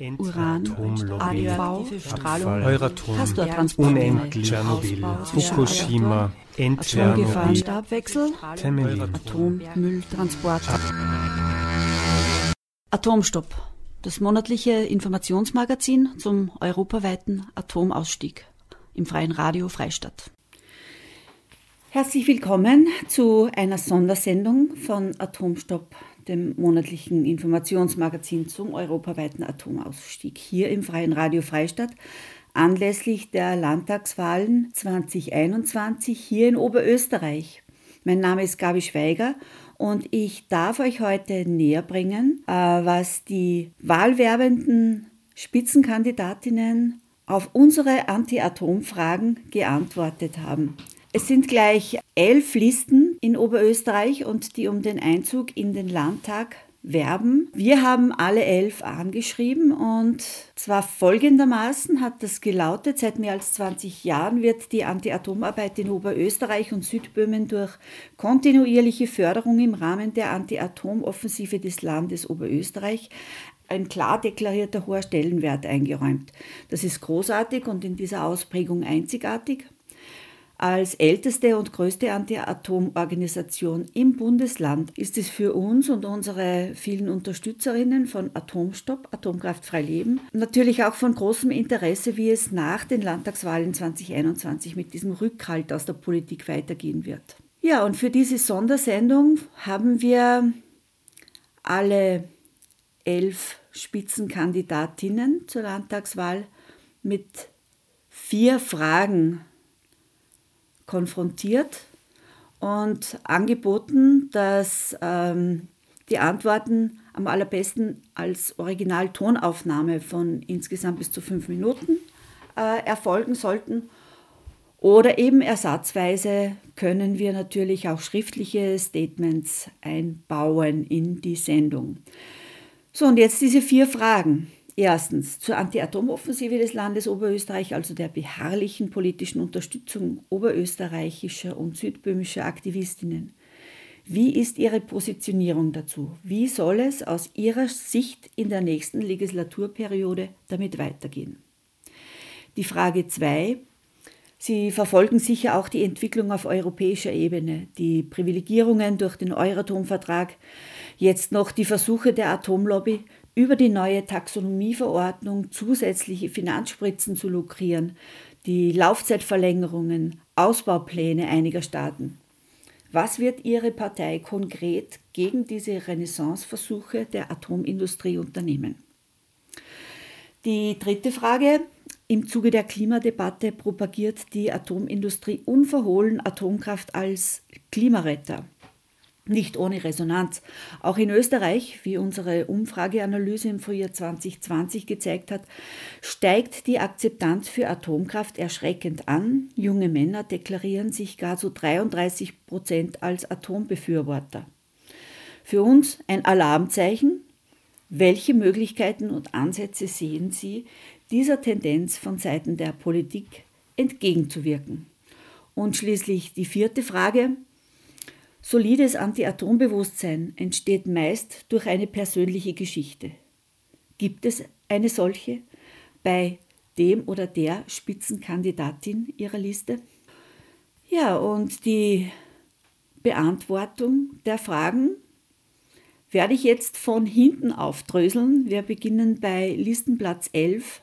Uran, radioaktive Strahlung, Euratom, unendlich, Tschernobyl, Fukushima, Endchernobyl, Stabwechsel. Atommülltransport. Atomstopp, das monatliche Informationsmagazin zum europaweiten Atomausstieg im freien Radio Freistadt. Herzlich willkommen zu einer Sondersendung von Atomstopp, dem monatlichen Informationsmagazin zum europaweiten Atomausstieg hier im freien Radio Freistadt anlässlich der Landtagswahlen 2021 hier in Oberösterreich. Mein Name ist Gabi Schweiger und ich darf euch heute näher bringen, äh, was die wahlwerbenden Spitzenkandidatinnen auf unsere Anti-Atom-Fragen geantwortet haben. Es sind gleich elf Listen in Oberösterreich und die um den Einzug in den Landtag werben. Wir haben alle elf angeschrieben und zwar folgendermaßen hat das gelautet, seit mehr als 20 Jahren wird die Anti-Atom-Arbeit in Oberösterreich und Südböhmen durch kontinuierliche Förderung im Rahmen der Anti-Atom-Offensive des Landes Oberösterreich ein klar deklarierter hoher Stellenwert eingeräumt. Das ist großartig und in dieser Ausprägung einzigartig. Als älteste und größte Anti-Atom-Organisation im Bundesland ist es für uns und unsere vielen Unterstützerinnen von Atomstopp, Atomkraftfrei Leben, natürlich auch von großem Interesse, wie es nach den Landtagswahlen 2021 mit diesem Rückhalt aus der Politik weitergehen wird. Ja, und für diese Sondersendung haben wir alle elf Spitzenkandidatinnen zur Landtagswahl mit vier Fragen konfrontiert und angeboten, dass ähm, die Antworten am allerbesten als Originaltonaufnahme von insgesamt bis zu fünf Minuten äh, erfolgen sollten. Oder eben ersatzweise können wir natürlich auch schriftliche Statements einbauen in die Sendung. So, und jetzt diese vier Fragen. Erstens zur Anti-Atom-Offensive des Landes Oberösterreich, also der beharrlichen politischen Unterstützung oberösterreichischer und südböhmischer Aktivistinnen. Wie ist Ihre Positionierung dazu? Wie soll es aus Ihrer Sicht in der nächsten Legislaturperiode damit weitergehen? Die Frage 2. Sie verfolgen sicher auch die Entwicklung auf europäischer Ebene, die Privilegierungen durch den Euratom-Vertrag, jetzt noch die Versuche der Atomlobby, über die neue Taxonomieverordnung zusätzliche Finanzspritzen zu lukrieren, die Laufzeitverlängerungen, Ausbaupläne einiger Staaten. Was wird Ihre Partei konkret gegen diese Renaissanceversuche der Atomindustrie unternehmen? Die dritte Frage. Im Zuge der Klimadebatte propagiert die Atomindustrie unverhohlen Atomkraft als Klimaretter nicht ohne Resonanz. Auch in Österreich, wie unsere Umfrageanalyse im Frühjahr 2020 gezeigt hat, steigt die Akzeptanz für Atomkraft erschreckend an. Junge Männer deklarieren sich gar zu 33 Prozent als Atombefürworter. Für uns ein Alarmzeichen. Welche Möglichkeiten und Ansätze sehen Sie, dieser Tendenz von Seiten der Politik entgegenzuwirken? Und schließlich die vierte Frage. Solides Anti-Atom-Bewusstsein entsteht meist durch eine persönliche Geschichte. Gibt es eine solche bei dem oder der Spitzenkandidatin Ihrer Liste? Ja, und die Beantwortung der Fragen werde ich jetzt von hinten aufdröseln. Wir beginnen bei Listenplatz 11.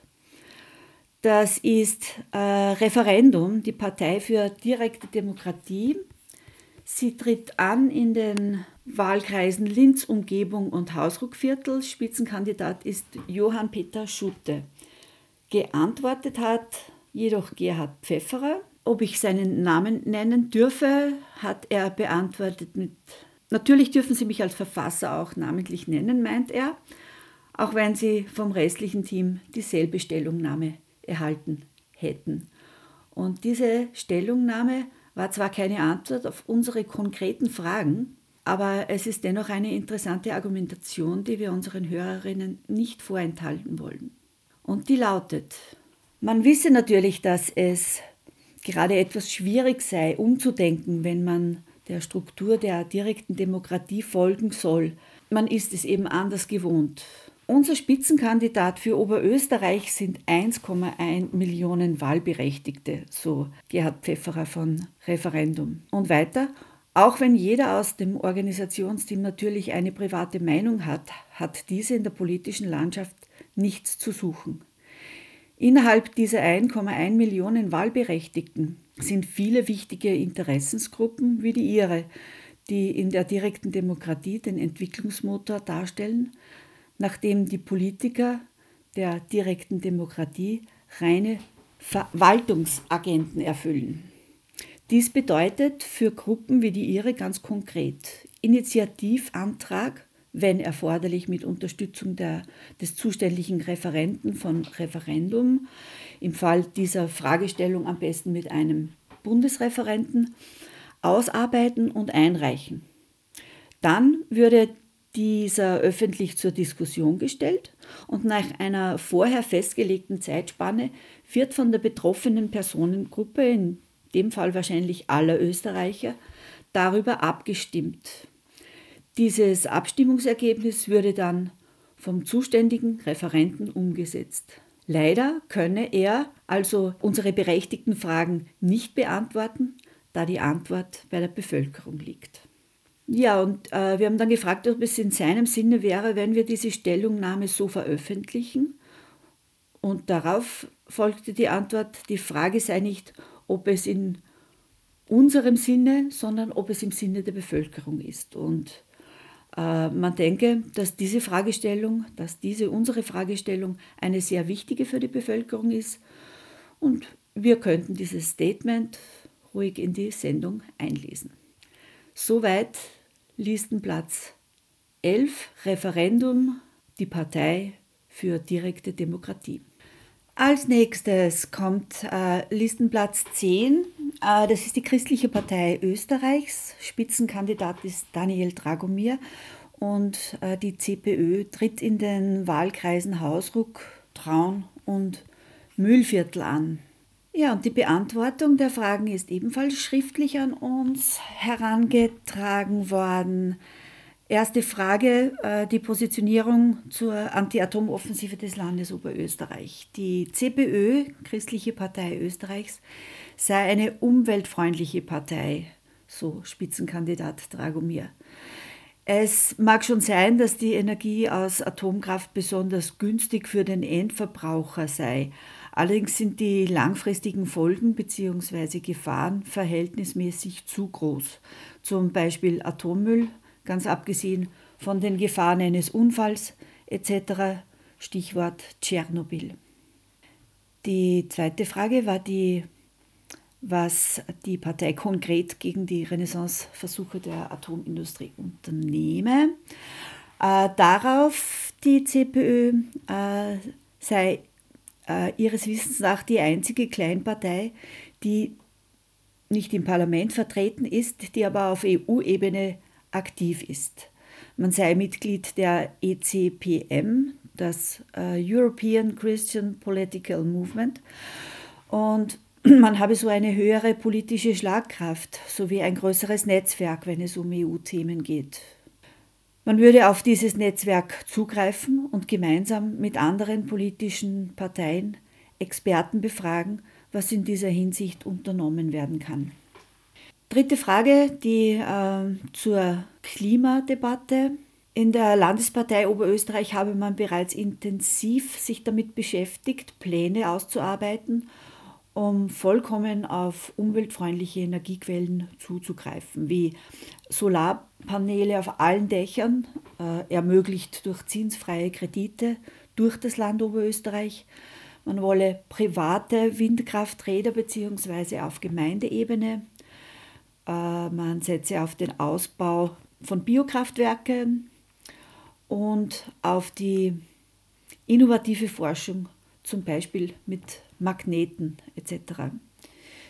Das ist äh, Referendum, die Partei für direkte Demokratie Sie tritt an in den Wahlkreisen Linz, Umgebung und Hausruckviertel. Spitzenkandidat ist Johann Peter Schutte. Geantwortet hat jedoch Gerhard Pfefferer. Ob ich seinen Namen nennen dürfe, hat er beantwortet mit Natürlich dürfen Sie mich als Verfasser auch namentlich nennen, meint er, auch wenn Sie vom restlichen Team dieselbe Stellungnahme erhalten hätten. Und diese Stellungnahme war zwar keine Antwort auf unsere konkreten Fragen, aber es ist dennoch eine interessante Argumentation, die wir unseren Hörerinnen nicht vorenthalten wollen. Und die lautet, man wisse natürlich, dass es gerade etwas schwierig sei, umzudenken, wenn man der Struktur der direkten Demokratie folgen soll. Man ist es eben anders gewohnt. Unser Spitzenkandidat für Oberösterreich sind 1,1 Millionen Wahlberechtigte, so Gerhard Pfefferer von Referendum. Und weiter, auch wenn jeder aus dem Organisationsteam natürlich eine private Meinung hat, hat diese in der politischen Landschaft nichts zu suchen. Innerhalb dieser 1,1 Millionen Wahlberechtigten sind viele wichtige Interessensgruppen wie die ihre, die in der direkten Demokratie den Entwicklungsmotor darstellen, nachdem die Politiker der direkten Demokratie reine Verwaltungsagenten erfüllen. Dies bedeutet für Gruppen wie die ihre ganz konkret Initiativantrag wenn erforderlich mit Unterstützung der, des zuständigen Referenten von Referendum, im Fall dieser Fragestellung am besten mit einem Bundesreferenten, ausarbeiten und einreichen. Dann würde dieser öffentlich zur Diskussion gestellt und nach einer vorher festgelegten Zeitspanne wird von der betroffenen Personengruppe, in dem Fall wahrscheinlich aller Österreicher, darüber abgestimmt. Dieses Abstimmungsergebnis würde dann vom zuständigen Referenten umgesetzt. Leider könne er also unsere berechtigten Fragen nicht beantworten, da die Antwort bei der Bevölkerung liegt. Ja, und äh, wir haben dann gefragt, ob es in seinem Sinne wäre, wenn wir diese Stellungnahme so veröffentlichen. Und darauf folgte die Antwort, die Frage sei nicht, ob es in unserem Sinne, sondern ob es im Sinne der Bevölkerung ist. Und äh, man denke, dass diese Fragestellung, dass diese unsere Fragestellung eine sehr wichtige für die Bevölkerung ist und wir könnten dieses Statement ruhig in die Sendung einlesen. Soweit Listenplatz 11 Referendum, die Partei für direkte Demokratie. Als nächstes kommt äh, Listenplatz 10. Äh, das ist die Christliche Partei Österreichs. Spitzenkandidat ist Daniel Dragomir. Und äh, die CPÖ tritt in den Wahlkreisen Hausruck, Traun und Mühlviertel an. Ja, und die Beantwortung der Fragen ist ebenfalls schriftlich an uns herangetragen worden. Erste Frage, äh, die Positionierung zur Anti-Atom-Offensive des Landes Oberösterreich. Die CPÖ, Christliche Partei Österreichs, sei eine umweltfreundliche Partei, so Spitzenkandidat Dragomir. Es mag schon sein, dass die Energie aus Atomkraft besonders günstig für den Endverbraucher sei. Allerdings sind die langfristigen Folgen bzw. Gefahren verhältnismäßig zu groß. Zum Beispiel Atommüll, ganz abgesehen von den Gefahren eines Unfalls etc. Stichwort Tschernobyl. Die zweite Frage war die, was die Partei konkret gegen die Renaissanceversuche der Atomindustrie unternehme. Äh, darauf die CPÖ äh, sei äh, ihres Wissens nach die einzige Kleinpartei, die nicht im Parlament vertreten ist, die aber auf EU-Ebene aktiv ist. Man sei Mitglied der ECPM, das äh, European Christian Political Movement, und man habe so eine höhere politische Schlagkraft sowie ein größeres Netzwerk, wenn es um EU-Themen geht. Man würde auf dieses Netzwerk zugreifen und gemeinsam mit anderen politischen Parteien Experten befragen, was in dieser Hinsicht unternommen werden kann. Dritte Frage, die äh, zur Klimadebatte. In der Landespartei Oberösterreich habe man bereits intensiv sich damit beschäftigt, Pläne auszuarbeiten, um vollkommen auf umweltfreundliche Energiequellen zuzugreifen, wie Solarpaneele auf allen Dächern, äh, ermöglicht durch zinsfreie Kredite durch das Land Oberösterreich. Man wolle private Windkrafträder bzw. auf Gemeindeebene äh, man setze auf den Ausbau von Biokraftwerken und auf die innovative Forschung, zum Beispiel mit Magneten etc.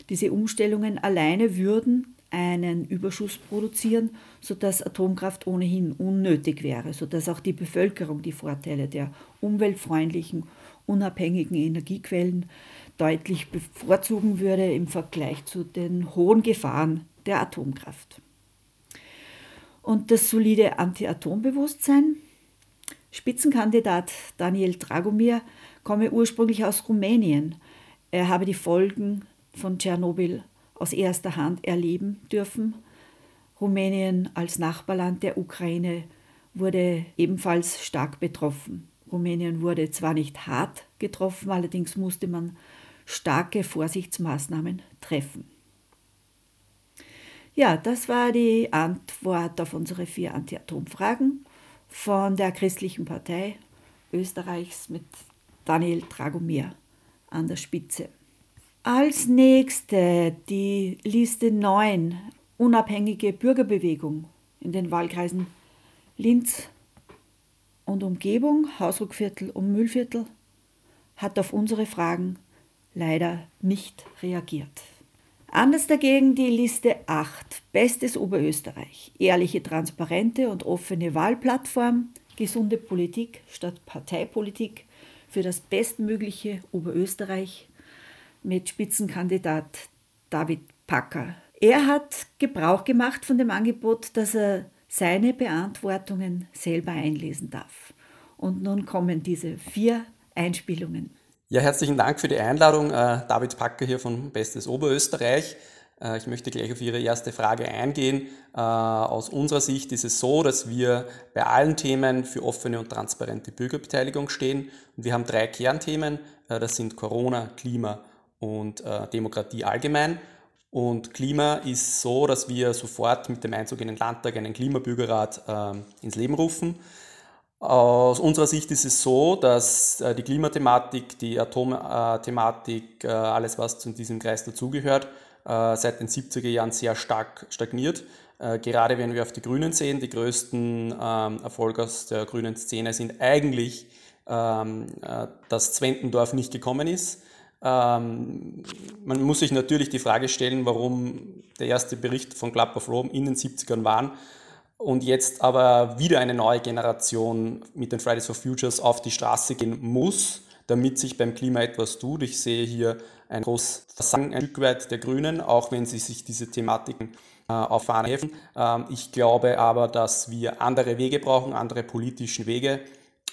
Diese Umstellungen alleine würden einen Überschuss produzieren, sodass Atomkraft ohnehin unnötig wäre, sodass auch die Bevölkerung die Vorteile der umweltfreundlichen, unabhängigen Energiequellen deutlich bevorzugen würde im Vergleich zu den hohen Gefahren der Atomkraft. Und das solide Anti-Atom-Bewusstsein Spitzenkandidat Daniel Dragomir komme ursprünglich aus Rumänien. Er habe die Folgen von Tschernobyl aus erster Hand erleben dürfen. Rumänien als Nachbarland der Ukraine wurde ebenfalls stark betroffen. Rumänien wurde zwar nicht hart getroffen, allerdings musste man starke Vorsichtsmaßnahmen treffen. Ja, das war die Antwort auf unsere vier Anti-Atom-Fragen von der Christlichen Partei Österreichs mit Daniel Dragomir an der Spitze. Als nächste die Liste 9, unabhängige Bürgerbewegung in den Wahlkreisen Linz und Umgebung, Hausruckviertel und Müllviertel, hat auf unsere Fragen leider nicht reagiert. Anders dagegen die Liste 8, Bestes Oberösterreich, ehrliche, transparente und offene Wahlplattform, gesunde Politik statt Parteipolitik für das bestmögliche Oberösterreich mit Spitzenkandidat David Packer. Er hat Gebrauch gemacht von dem Angebot, dass er seine Beantwortungen selber einlesen darf. Und nun kommen diese vier Einspielungen. Ja, herzlichen Dank für die Einladung. Äh, David Packer hier von Bestes Oberösterreich. Äh, ich möchte gleich auf Ihre erste Frage eingehen. Äh, aus unserer Sicht ist es so, dass wir bei allen Themen für offene und transparente Bürgerbeteiligung stehen. Und wir haben drei Kernthemen. Das sind Corona, Klima und Demokratie allgemein. Und Klima ist so, dass wir sofort mit dem Einzug in den Landtag einen Klimabürgerrat ins Leben rufen. Aus unserer Sicht ist es so, dass die Klimathematik, die Atomthematik, alles was zu diesem Kreis dazugehört, äh, seit den 70er Jahren sehr stark stagniert. Äh, gerade wenn wir auf die Grünen sehen, die größten ähm, Erfolge aus der grünen Szene sind eigentlich, ähm, äh, dass Zwentendorf nicht gekommen ist. Ähm, man muss sich natürlich die Frage stellen, warum der erste Bericht von Club of Rome in den 70ern waren und jetzt aber wieder eine neue Generation mit den Fridays for Futures auf die Straße gehen muss, damit sich beim Klima etwas tut. Ich sehe hier ein großes Versagen ein Stück weit der Grünen, auch wenn sie sich diese Thematiken äh, auf Fahnen helfen. Ähm, ich glaube aber, dass wir andere Wege brauchen, andere politischen Wege,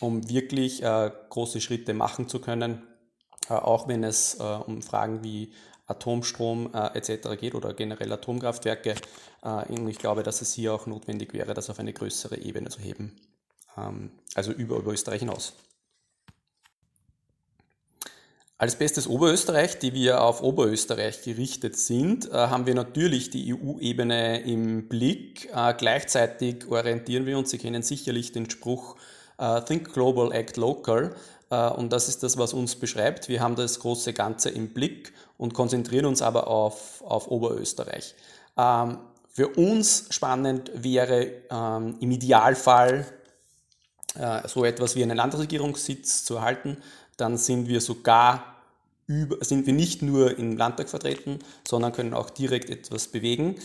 um wirklich äh, große Schritte machen zu können, äh, auch wenn es äh, um Fragen wie Atomstrom äh, etc. geht oder generell Atomkraftwerke. Äh, und ich glaube, dass es hier auch notwendig wäre, das auf eine größere Ebene zu heben, ähm, also über, über Österreich hinaus. Als bestes Oberösterreich, die wir auf Oberösterreich gerichtet sind, äh, haben wir natürlich die EU-Ebene im Blick. Äh, gleichzeitig orientieren wir uns, Sie kennen sicherlich den Spruch äh, Think Global, Act Local. Und das ist das, was uns beschreibt. Wir haben das große Ganze im Blick und konzentrieren uns aber auf, auf Oberösterreich. Ähm, für uns spannend wäre ähm, im Idealfall so etwas wie einen Landesregierungssitz zu erhalten dann sind wir sogar über, sind wir nicht nur im Landtag vertreten, sondern können auch direkt etwas bewegen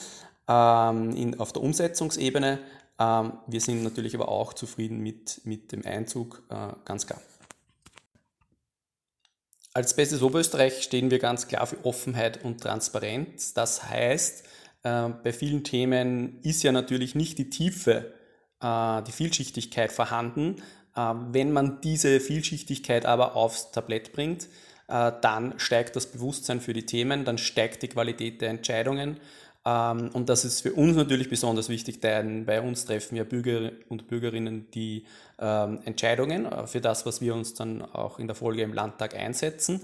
ähm, in, auf der Umsetzungsebene. Ähm, wir sind natürlich aber auch zufrieden mit, mit dem Einzug, äh, ganz klar. Als Bestes Oberösterreich stehen wir ganz klar für Offenheit und Transparenz. Das heißt, äh, bei vielen Themen ist ja natürlich nicht die Tiefe, äh, die Vielschichtigkeit vorhanden, wenn man diese Vielschichtigkeit aber aufs Tablett bringt, äh, dann steigt das Bewusstsein für die Themen, dann steigt die Qualität der Entscheidungen. Ähm, und das ist für uns natürlich besonders wichtig, denn bei uns treffen ja Bürger und Bürgerinnen die ähm, Entscheidungen äh, für das, was wir uns dann auch in der Folge im Landtag einsetzen.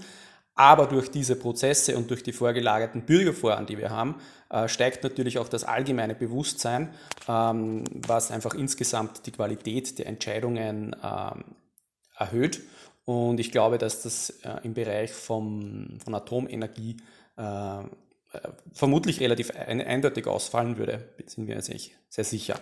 Aber durch diese Prozesse und durch die vorgelagerten Bürgerforen, die wir haben, äh, steigt natürlich auch das allgemeine Bewusstsein, ähm, was einfach insgesamt die Qualität der Entscheidungen ähm, erhöht. Und ich glaube, dass das äh, im Bereich vom, von Atomenergie äh, vermutlich relativ eindeutig ausfallen würde, sind wir uns sehr sicher.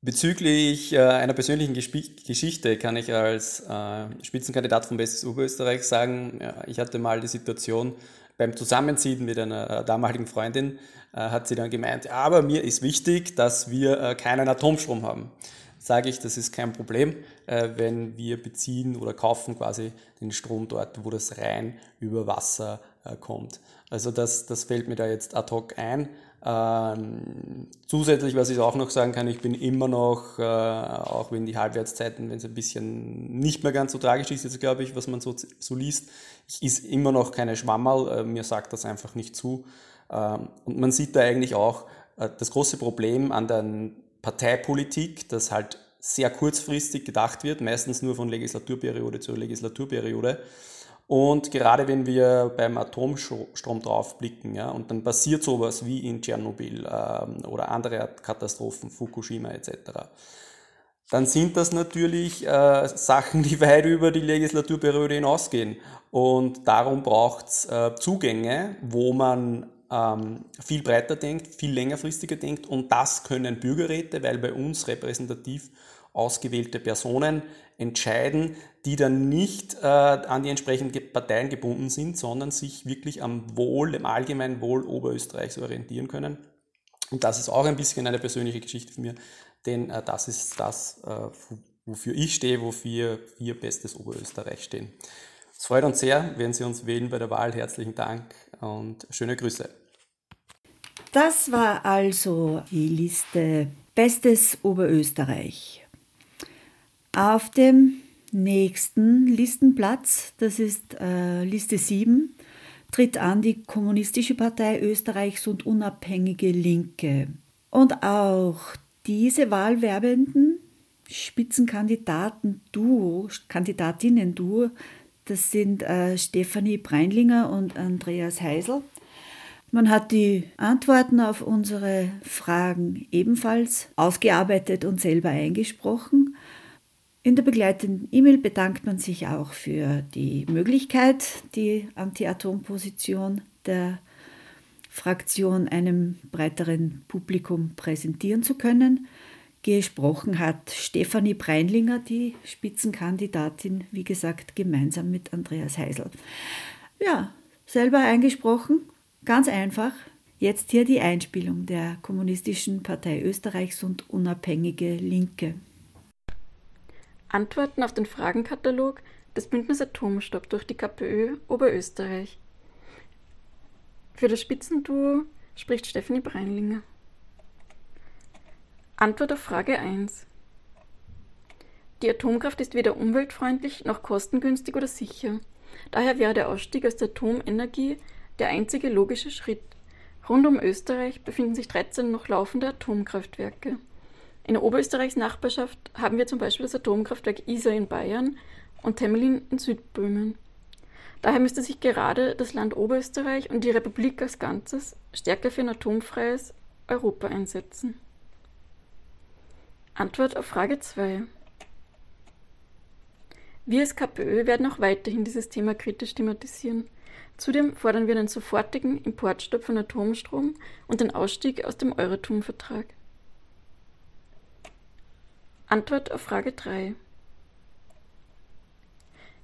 Bezüglich äh, einer persönlichen Geschichte kann ich als äh, Spitzenkandidat von Bestes Oberösterreich sagen, ja, ich hatte mal die Situation, beim Zusammenziehen mit einer äh, damaligen Freundin äh, hat sie dann gemeint, aber mir ist wichtig, dass wir äh, keinen Atomstrom haben. Sage ich, das ist kein Problem, äh, wenn wir beziehen oder kaufen quasi den Strom dort, wo das rein über Wasser kommt. Also das, das fällt mir da jetzt ad hoc ein. Ähm, zusätzlich, was ich auch noch sagen kann, ich bin immer noch, äh, auch wenn die Halbwertszeiten, wenn es ein bisschen nicht mehr ganz so tragisch ist, jetzt glaube ich, was man so, so liest, ich ist immer noch keine Schwammerl, äh, mir sagt das einfach nicht zu. Ähm, und man sieht da eigentlich auch äh, das große Problem an der Parteipolitik, dass halt sehr kurzfristig gedacht wird, meistens nur von Legislaturperiode zu Legislaturperiode. Und gerade wenn wir beim Atomstrom draufblicken, ja, und dann passiert sowas wie in Tschernobyl ähm, oder andere Katastrophen, Fukushima etc., dann sind das natürlich äh, Sachen, die weit über die Legislaturperiode hinausgehen. Und darum braucht es äh, Zugänge, wo man ähm, viel breiter denkt, viel längerfristiger denkt. Und das können Bürgerräte, weil bei uns repräsentativ ausgewählte Personen entscheiden, die dann nicht äh, an die entsprechenden Parteien gebunden sind, sondern sich wirklich am Wohl, dem allgemeinen Wohl Oberösterreichs orientieren können. Und das ist auch ein bisschen eine persönliche Geschichte von mir, denn äh, das ist das, äh, wofür ich stehe, wofür wir Bestes Oberösterreich stehen. Es freut uns sehr, wenn Sie uns wählen bei der Wahl. Herzlichen Dank und schöne Grüße. Das war also die Liste Bestes Oberösterreich. Auf dem nächsten Listenplatz, das ist äh, Liste 7, tritt an die Kommunistische Partei Österreichs und Unabhängige Linke. Und auch diese Wahlwerbenden Spitzenkandidaten-Duo, Kandidatinnen-Duo, das sind äh, Stefanie Breinlinger und Andreas Heisel. Man hat die Antworten auf unsere Fragen ebenfalls ausgearbeitet und selber eingesprochen. In der begleitenden E-Mail bedankt man sich auch für die Möglichkeit, die Anti-Atom-Position der Fraktion einem breiteren Publikum präsentieren zu können. Gesprochen hat Stefanie Breinlinger, die Spitzenkandidatin, wie gesagt, gemeinsam mit Andreas Heisel. Ja, selber eingesprochen, ganz einfach. Jetzt hier die Einspielung der Kommunistischen Partei Österreichs und Unabhängige Linke. Antworten auf den Fragenkatalog des Bündnis Atomstopp durch die KPÖ Oberösterreich. Für das Spitzenduo spricht Stephanie Breinlinger. Antwort auf Frage 1. Die Atomkraft ist weder umweltfreundlich noch kostengünstig oder sicher. Daher wäre der Ausstieg aus der Atomenergie der einzige logische Schritt. Rund um Österreich befinden sich 13 noch laufende Atomkraftwerke. In Oberösterreichs Nachbarschaft haben wir zum Beispiel das Atomkraftwerk Isar in Bayern und Temelin in Südböhmen. Daher müsste sich gerade das Land Oberösterreich und die Republik als Ganzes stärker für ein atomfreies Europa einsetzen. Antwort auf Frage 2. Wir als KPÖ werden auch weiterhin dieses Thema kritisch thematisieren. Zudem fordern wir den sofortigen Importstopp von Atomstrom und den Ausstieg aus dem Euratom-Vertrag. Antwort auf Frage 3.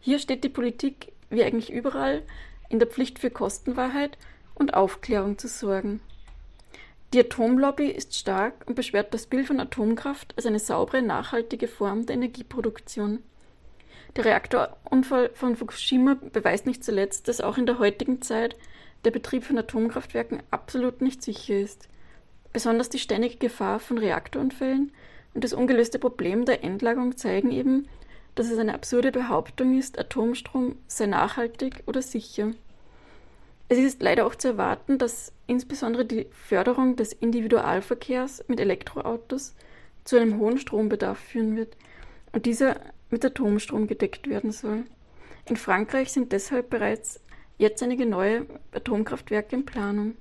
Hier steht die Politik, wie eigentlich überall, in der Pflicht für Kostenwahrheit und Aufklärung zu sorgen. Die Atomlobby ist stark und beschwert das Bild von Atomkraft als eine saubere, nachhaltige Form der Energieproduktion. Der Reaktorunfall von Fukushima beweist nicht zuletzt, dass auch in der heutigen Zeit der Betrieb von Atomkraftwerken absolut nicht sicher ist. Besonders die ständige Gefahr von Reaktorunfällen und das ungelöste Problem der Endlagerung zeigen eben, dass es eine absurde Behauptung ist, Atomstrom sei nachhaltig oder sicher. Es ist leider auch zu erwarten, dass insbesondere die Förderung des Individualverkehrs mit Elektroautos zu einem hohen Strombedarf führen wird und dieser mit Atomstrom gedeckt werden soll. In Frankreich sind deshalb bereits jetzt einige neue Atomkraftwerke in Planung.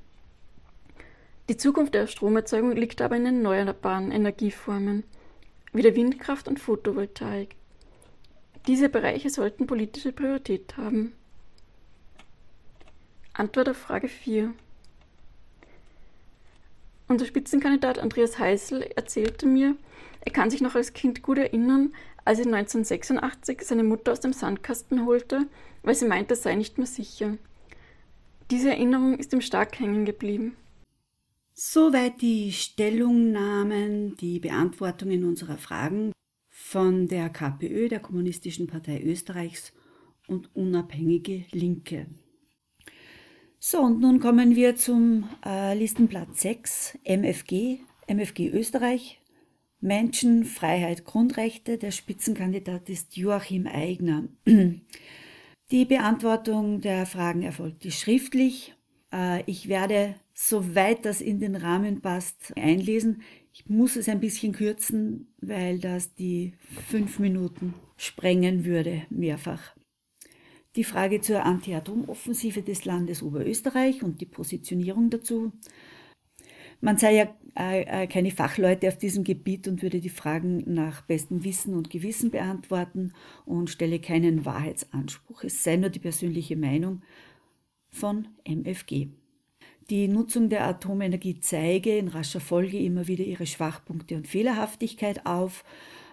Die Zukunft der Stromerzeugung liegt aber in erneuerbaren Energieformen, wie der Windkraft und Photovoltaik. Diese Bereiche sollten politische Priorität haben. Antwort auf Frage 4. Unser Spitzenkandidat Andreas Heißel erzählte mir, er kann sich noch als Kind gut erinnern, als er 1986 seine Mutter aus dem Sandkasten holte, weil sie meinte, es sei nicht mehr sicher. Diese Erinnerung ist ihm stark hängen geblieben. Soweit die Stellungnahmen, die Beantwortungen unserer Fragen von der KPÖ, der Kommunistischen Partei Österreichs und unabhängige Linke. So, und nun kommen wir zum äh, Listenplatz 6, MFG, MFG Österreich. Menschen, Freiheit, Grundrechte. Der Spitzenkandidat ist Joachim Eigner. Die Beantwortung der Fragen erfolgt schriftlich. Äh, ich werde, soweit das in den Rahmen passt, einlesen. Ich muss es ein bisschen kürzen, weil das die fünf Minuten sprengen würde, mehrfach. Die Frage zur Anti-Atom-Offensive des Landes Oberösterreich und die Positionierung dazu. Man sei ja äh, äh, keine Fachleute auf diesem Gebiet und würde die Fragen nach bestem Wissen und Gewissen beantworten und stelle keinen Wahrheitsanspruch. Es sei nur die persönliche Meinung von MFG. Die Nutzung der Atomenergie zeige in rascher Folge immer wieder ihre Schwachpunkte und Fehlerhaftigkeit auf.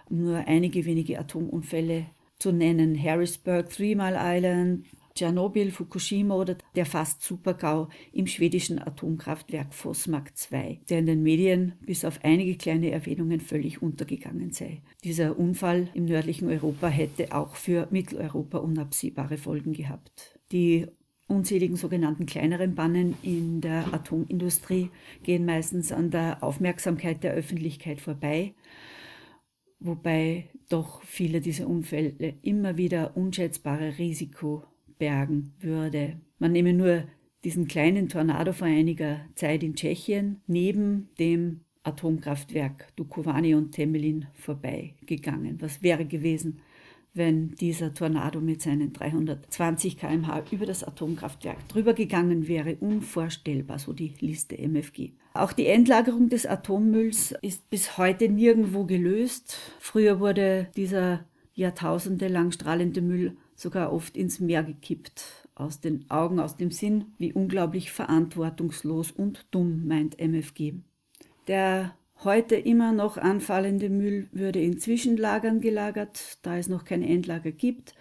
Nur einige wenige Atomunfälle zu nennen. Harrisburg, Three Mile Island, Tschernobyl, Fukushima oder der fast Supergau im schwedischen Atomkraftwerk Forsmark 2, der in den Medien bis auf einige kleine Erwähnungen völlig untergegangen sei. Dieser Unfall im nördlichen Europa hätte auch für Mitteleuropa unabsehbare Folgen gehabt. Die unzähligen sogenannten kleineren Bannen in der Atomindustrie gehen meistens an der Aufmerksamkeit der Öffentlichkeit vorbei, wobei doch viele dieser Unfälle immer wieder unschätzbare Risiko bergen würde. Man nehme nur diesen kleinen Tornado vor einiger Zeit in Tschechien neben dem Atomkraftwerk Dukovany und Temelin vorbeigegangen. Was wäre gewesen, wenn dieser Tornado mit seinen 320 km/h über das Atomkraftwerk drüber gegangen wäre? Unvorstellbar, so die Liste MFG. Auch die Endlagerung des Atommülls ist bis heute nirgendwo gelöst. Früher wurde dieser jahrtausendelang strahlende Müll sogar oft ins Meer gekippt. Aus den Augen, aus dem Sinn, wie unglaublich verantwortungslos und dumm, meint MFG. Der heute immer noch anfallende Müll würde in Zwischenlagern gelagert, da es noch kein Endlager gibt.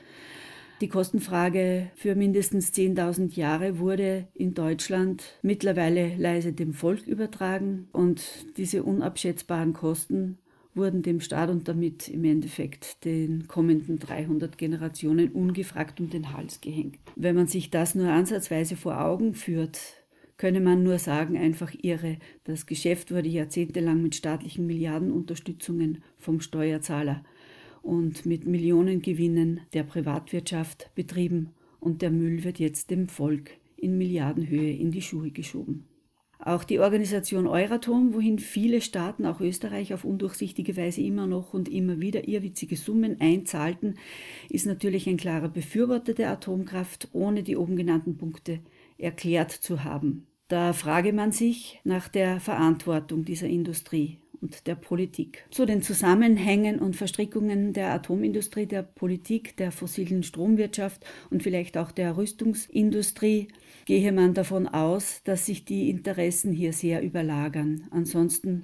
Die Kostenfrage für mindestens 10.000 Jahre wurde in Deutschland mittlerweile leise dem Volk übertragen und diese unabschätzbaren Kosten wurden dem Staat und damit im Endeffekt den kommenden 300 Generationen ungefragt um den Hals gehängt. Wenn man sich das nur ansatzweise vor Augen führt, könne man nur sagen, einfach irre. Das Geschäft wurde jahrzehntelang mit staatlichen Milliardenunterstützungen vom Steuerzahler und mit Millionengewinnen der Privatwirtschaft betrieben und der Müll wird jetzt dem Volk in Milliardenhöhe in die Schuhe geschoben. Auch die Organisation Euratom, wohin viele Staaten, auch Österreich, auf undurchsichtige Weise immer noch und immer wieder irrwitzige Summen einzahlten, ist natürlich ein klarer Befürworter der Atomkraft, ohne die oben genannten Punkte erklärt zu haben. Da frage man sich nach der Verantwortung dieser Industrie und der Politik. Zu den Zusammenhängen und Verstrickungen der Atomindustrie, der Politik, der fossilen Stromwirtschaft und vielleicht auch der Rüstungsindustrie gehe man davon aus, dass sich die Interessen hier sehr überlagern. Ansonsten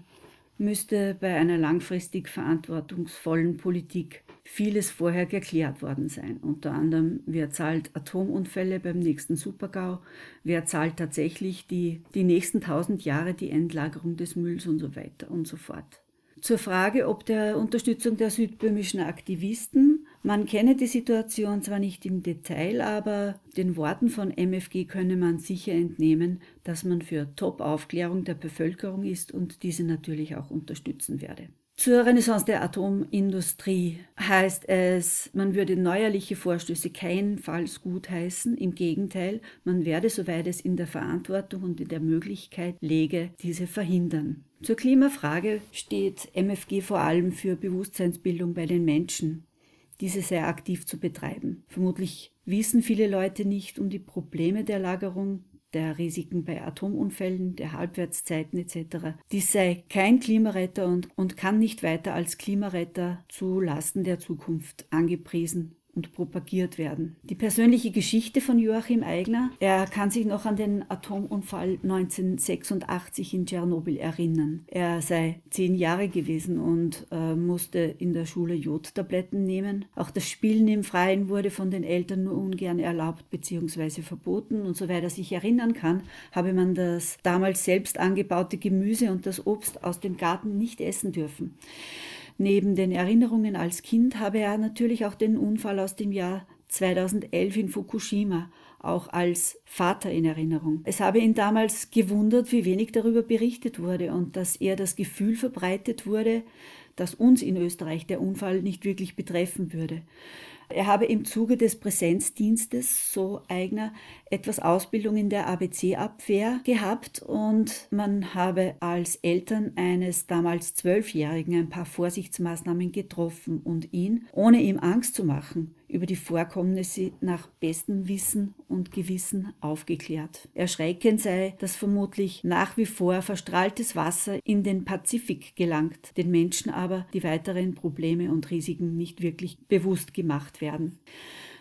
müsste bei einer langfristig verantwortungsvollen Politik vieles vorher geklärt worden sein. Unter anderem, wer zahlt Atomunfälle beim nächsten Supergau, wer zahlt tatsächlich die, die nächsten tausend Jahre die Endlagerung des Mülls und so weiter und so fort. Zur Frage, ob der Unterstützung der südböhmischen Aktivisten man kenne die Situation zwar nicht im Detail, aber den Worten von MFG könne man sicher entnehmen, dass man für Top-Aufklärung der Bevölkerung ist und diese natürlich auch unterstützen werde. Zur Renaissance der Atomindustrie heißt es, man würde neuerliche Vorstöße keinenfalls gutheißen. Im Gegenteil, man werde, soweit es in der Verantwortung und in der Möglichkeit läge, diese verhindern. Zur Klimafrage steht MFG vor allem für Bewusstseinsbildung bei den Menschen diese sehr aktiv zu betreiben. Vermutlich wissen viele Leute nicht um die Probleme der Lagerung, der Risiken bei Atomunfällen, der Halbwertszeiten etc. Dies sei kein Klimaretter und, und kann nicht weiter als Klimaretter zu Lasten der Zukunft angepriesen und propagiert werden. Die persönliche Geschichte von Joachim Eigner, er kann sich noch an den Atomunfall 1986 in Tschernobyl erinnern. Er sei zehn Jahre gewesen und äh, musste in der Schule Jodtabletten nehmen. Auch das Spielen im Freien wurde von den Eltern nur ungern erlaubt bzw. verboten und soweit er sich erinnern kann, habe man das damals selbst angebaute Gemüse und das Obst aus dem Garten nicht essen dürfen. Neben den Erinnerungen als Kind habe er natürlich auch den Unfall aus dem Jahr 2011 in Fukushima auch als Vater in Erinnerung. Es habe ihn damals gewundert, wie wenig darüber berichtet wurde und dass er das Gefühl verbreitet wurde, dass uns in Österreich der Unfall nicht wirklich betreffen würde. Er habe im Zuge des Präsenzdienstes, so Eigner, etwas Ausbildung in der ABC-Abwehr gehabt und man habe als Eltern eines damals Zwölfjährigen ein paar Vorsichtsmaßnahmen getroffen und ihn, ohne ihm Angst zu machen, über die Vorkommnisse nach bestem Wissen und Gewissen aufgeklärt. Erschreckend sei, dass vermutlich nach wie vor verstrahltes Wasser in den Pazifik gelangt, den Menschen aber die weiteren Probleme und Risiken nicht wirklich bewusst gemacht werden.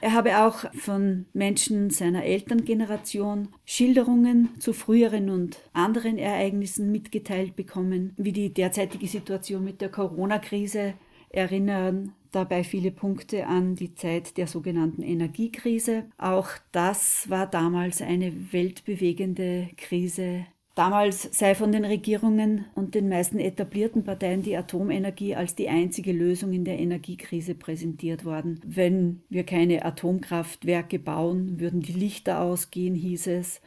Er habe auch von Menschen seiner Elterngeneration Schilderungen zu früheren und anderen Ereignissen mitgeteilt bekommen, wie die derzeitige Situation mit der Corona-Krise erinnern dabei viele Punkte an die Zeit der sogenannten Energiekrise. Auch das war damals eine weltbewegende Krise Damals sei von den Regierungen und den meisten etablierten Parteien die Atomenergie als die einzige Lösung in der Energiekrise präsentiert worden. Wenn wir keine Atomkraftwerke bauen, würden die Lichter ausgehen, hieß es.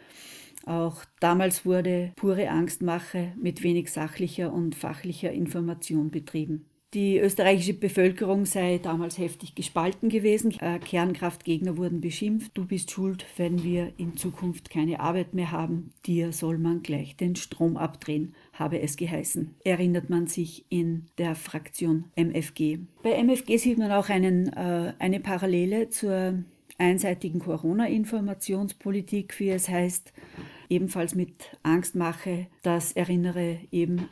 Auch damals wurde pure Angstmache mit wenig sachlicher und fachlicher Information betrieben. Die österreichische Bevölkerung sei damals heftig gespalten gewesen. Äh, Kernkraftgegner wurden beschimpft. Du bist schuld, wenn wir in Zukunft keine Arbeit mehr haben. Dir soll man gleich den Strom abdrehen, habe es geheißen. Erinnert man sich in der Fraktion MFG. Bei MFG sieht man auch einen, äh, eine Parallele zur einseitigen Corona-Informationspolitik, wie es heißt, ebenfalls mit Angstmache. Das erinnere eben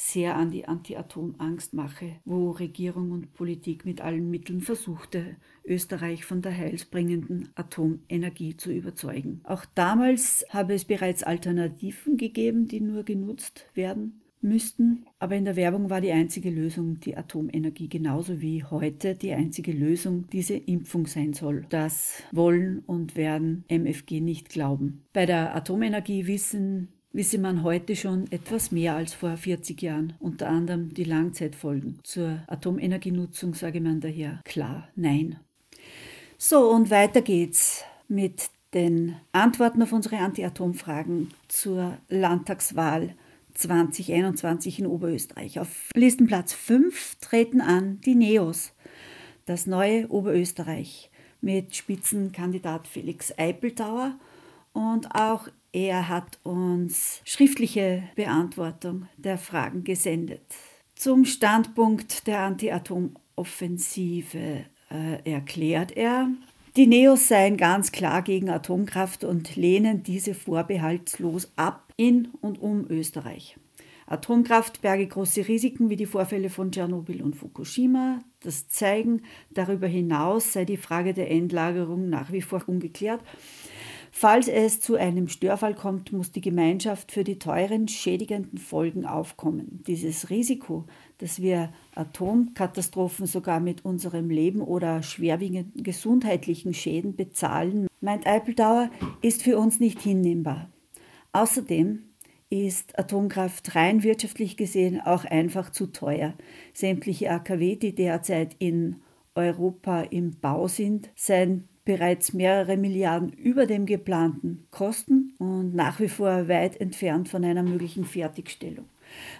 sehr an die Anti-Atom-Angstmache, wo Regierung und Politik mit allen Mitteln versuchte, Österreich von der heilsbringenden Atomenergie zu überzeugen. Auch damals habe es bereits Alternativen gegeben, die nur genutzt werden müssten, aber in der Werbung war die einzige Lösung die Atomenergie, genauso wie heute die einzige Lösung diese Impfung sein soll. Das wollen und werden MFG nicht glauben. Bei der Atomenergie wissen wisse man heute schon etwas mehr als vor 40 Jahren, unter anderem die Langzeitfolgen. Zur Atomenergienutzung sage man daher klar Nein. So, und weiter geht's mit den Antworten auf unsere Anti-Atom-Fragen zur Landtagswahl 2021 in Oberösterreich. Auf Listenplatz 5 treten an die Neos, das neue Oberösterreich mit Spitzenkandidat Felix Eipeltauer und auch er hat uns schriftliche Beantwortung der Fragen gesendet. Zum Standpunkt der Anti-Atom-Offensive äh, erklärt er, die Neos seien ganz klar gegen Atomkraft und lehnen diese vorbehaltslos ab in und um Österreich. Atomkraft berge große Risiken wie die Vorfälle von Tschernobyl und Fukushima. Das zeigen, darüber hinaus sei die Frage der Endlagerung nach wie vor ungeklärt Falls es zu einem Störfall kommt, muss die Gemeinschaft für die teuren, schädigenden Folgen aufkommen. Dieses Risiko, dass wir Atomkatastrophen sogar mit unserem Leben oder schwerwiegenden gesundheitlichen Schäden bezahlen, meint Eipeldauer, ist für uns nicht hinnehmbar. Außerdem ist Atomkraft rein wirtschaftlich gesehen auch einfach zu teuer. Sämtliche AKW, die derzeit in Europa im Bau sind, seien bereits mehrere Milliarden über dem geplanten Kosten und nach wie vor weit entfernt von einer möglichen Fertigstellung.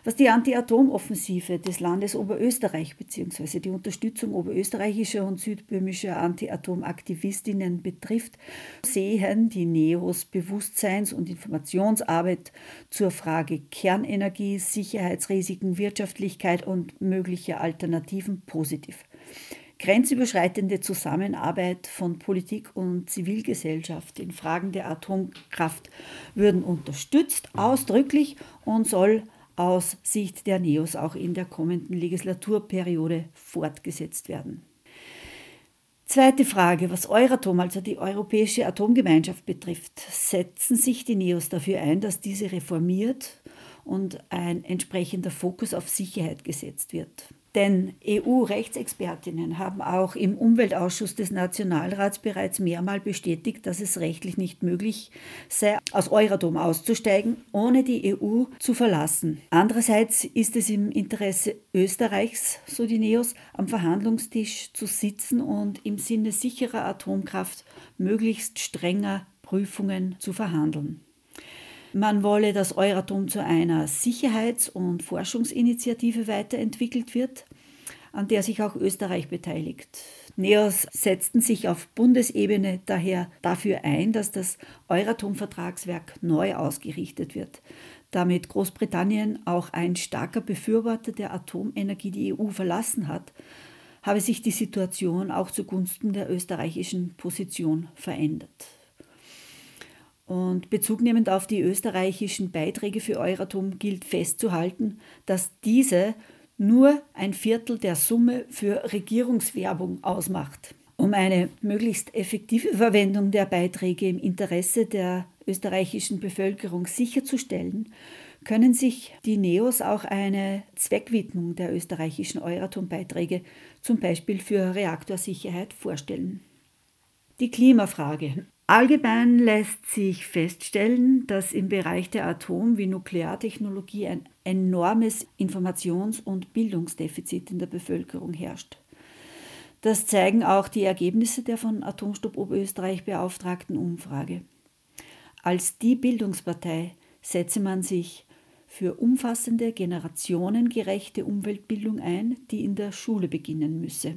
Was die Anti-Atom-Offensive des Landes Oberösterreich bzw. die Unterstützung oberösterreichischer und südböhmischer Anti-Atom-Aktivistinnen betrifft, sehen die NEOS Bewusstseins- und Informationsarbeit zur Frage Kernenergie, Sicherheitsrisiken, Wirtschaftlichkeit und mögliche Alternativen positiv. Grenzüberschreitende Zusammenarbeit von Politik und Zivilgesellschaft in Fragen der Atomkraft würden unterstützt, ausdrücklich und soll aus Sicht der NEOS auch in der kommenden Legislaturperiode fortgesetzt werden. Zweite Frage, was Euratom, also die Europäische Atomgemeinschaft betrifft. Setzen sich die NEOS dafür ein, dass diese reformiert und ein entsprechender Fokus auf Sicherheit gesetzt wird? Denn EU-Rechtsexpertinnen haben auch im Umweltausschuss des Nationalrats bereits mehrmals bestätigt, dass es rechtlich nicht möglich sei, aus Euratom auszusteigen, ohne die EU zu verlassen. Andererseits ist es im Interesse Österreichs, so die NEOS, am Verhandlungstisch zu sitzen und im Sinne sicherer Atomkraft möglichst strenger Prüfungen zu verhandeln. Man wolle, dass Euratom zu einer Sicherheits- und Forschungsinitiative weiterentwickelt wird, an der sich auch Österreich beteiligt. NEOS setzten sich auf Bundesebene daher dafür ein, dass das Euratom-Vertragswerk neu ausgerichtet wird, damit Großbritannien auch ein starker Befürworter der Atomenergie die EU verlassen hat, habe sich die Situation auch zugunsten der österreichischen Position verändert. Und bezugnehmend auf die österreichischen Beiträge für Euratom gilt festzuhalten, dass diese nur ein Viertel der Summe für Regierungswerbung ausmacht. Um eine möglichst effektive Verwendung der Beiträge im Interesse der österreichischen Bevölkerung sicherzustellen, können sich die NEOS auch eine Zweckwidmung der österreichischen Euratom-Beiträge, zum Beispiel für Reaktorsicherheit, vorstellen. Die Klimafrage. Allgemein lässt sich feststellen, dass im Bereich der Atom- wie Nukleartechnologie ein enormes Informations- und Bildungsdefizit in der Bevölkerung herrscht. Das zeigen auch die Ergebnisse der von Atomstopp Oberösterreich beauftragten Umfrage. Als die Bildungspartei setze man sich für umfassende, generationengerechte Umweltbildung ein, die in der Schule beginnen müsse.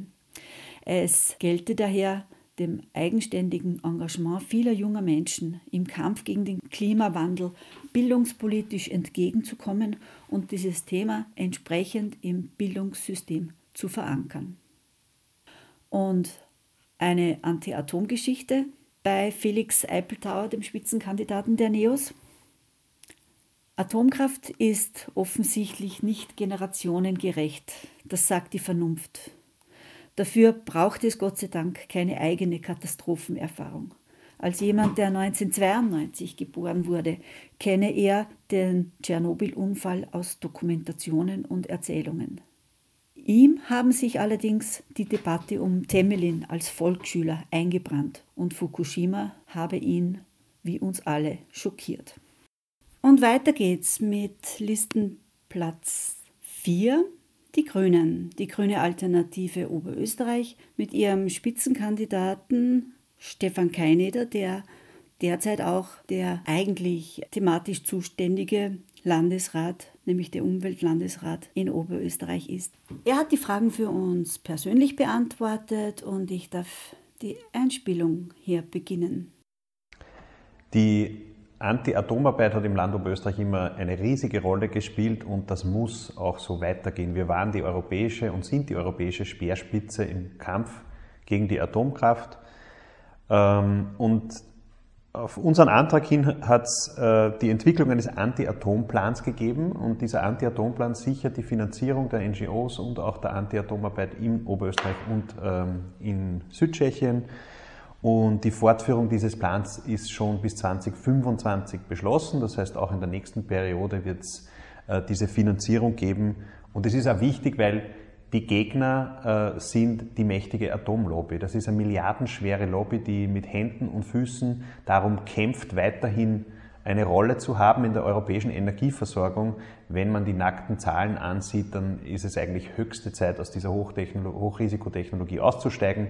Es gelte daher dem eigenständigen Engagement vieler junger Menschen im Kampf gegen den Klimawandel bildungspolitisch entgegenzukommen und dieses Thema entsprechend im Bildungssystem zu verankern. Und eine Anti-Atom-Geschichte bei Felix Eipeltauer, dem Spitzenkandidaten der NEOS. Atomkraft ist offensichtlich nicht generationengerecht, das sagt die Vernunft. Dafür braucht es Gott sei Dank keine eigene Katastrophenerfahrung. Als jemand, der 1992 geboren wurde, kenne er den Tschernobyl-Unfall aus Dokumentationen und Erzählungen. Ihm haben sich allerdings die Debatte um Temelin als Volksschüler eingebrannt und Fukushima habe ihn, wie uns alle, schockiert. Und weiter geht's mit Listenplatz 4 die Grünen, die grüne Alternative Oberösterreich mit ihrem Spitzenkandidaten Stefan Keineder, der derzeit auch der eigentlich thematisch zuständige Landesrat, nämlich der Umweltlandesrat in Oberösterreich ist. Er hat die Fragen für uns persönlich beantwortet und ich darf die Einspielung hier beginnen. Die Anti-Atomarbeit hat im Land Oberösterreich immer eine riesige Rolle gespielt und das muss auch so weitergehen. Wir waren die europäische und sind die europäische Speerspitze im Kampf gegen die Atomkraft. Ähm, und auf unseren Antrag hin hat es äh, die Entwicklung eines Anti-Atom-Plans gegeben und dieser Anti-Atom-Plan sichert die Finanzierung der NGOs und auch der Anti-Atomarbeit in Oberösterreich und ähm, in Südtschechien. Und die Fortführung dieses Plans ist schon bis 2025 beschlossen. Das heißt, auch in der nächsten Periode wird es äh, diese Finanzierung geben. Und es ist auch wichtig, weil die Gegner äh, sind die mächtige Atomlobby. Das ist eine milliardenschwere Lobby, die mit Händen und Füßen darum kämpft, weiterhin eine Rolle zu haben in der europäischen Energieversorgung. Wenn man die nackten Zahlen ansieht, dann ist es eigentlich höchste Zeit, aus dieser Hochrisikotechnologie auszusteigen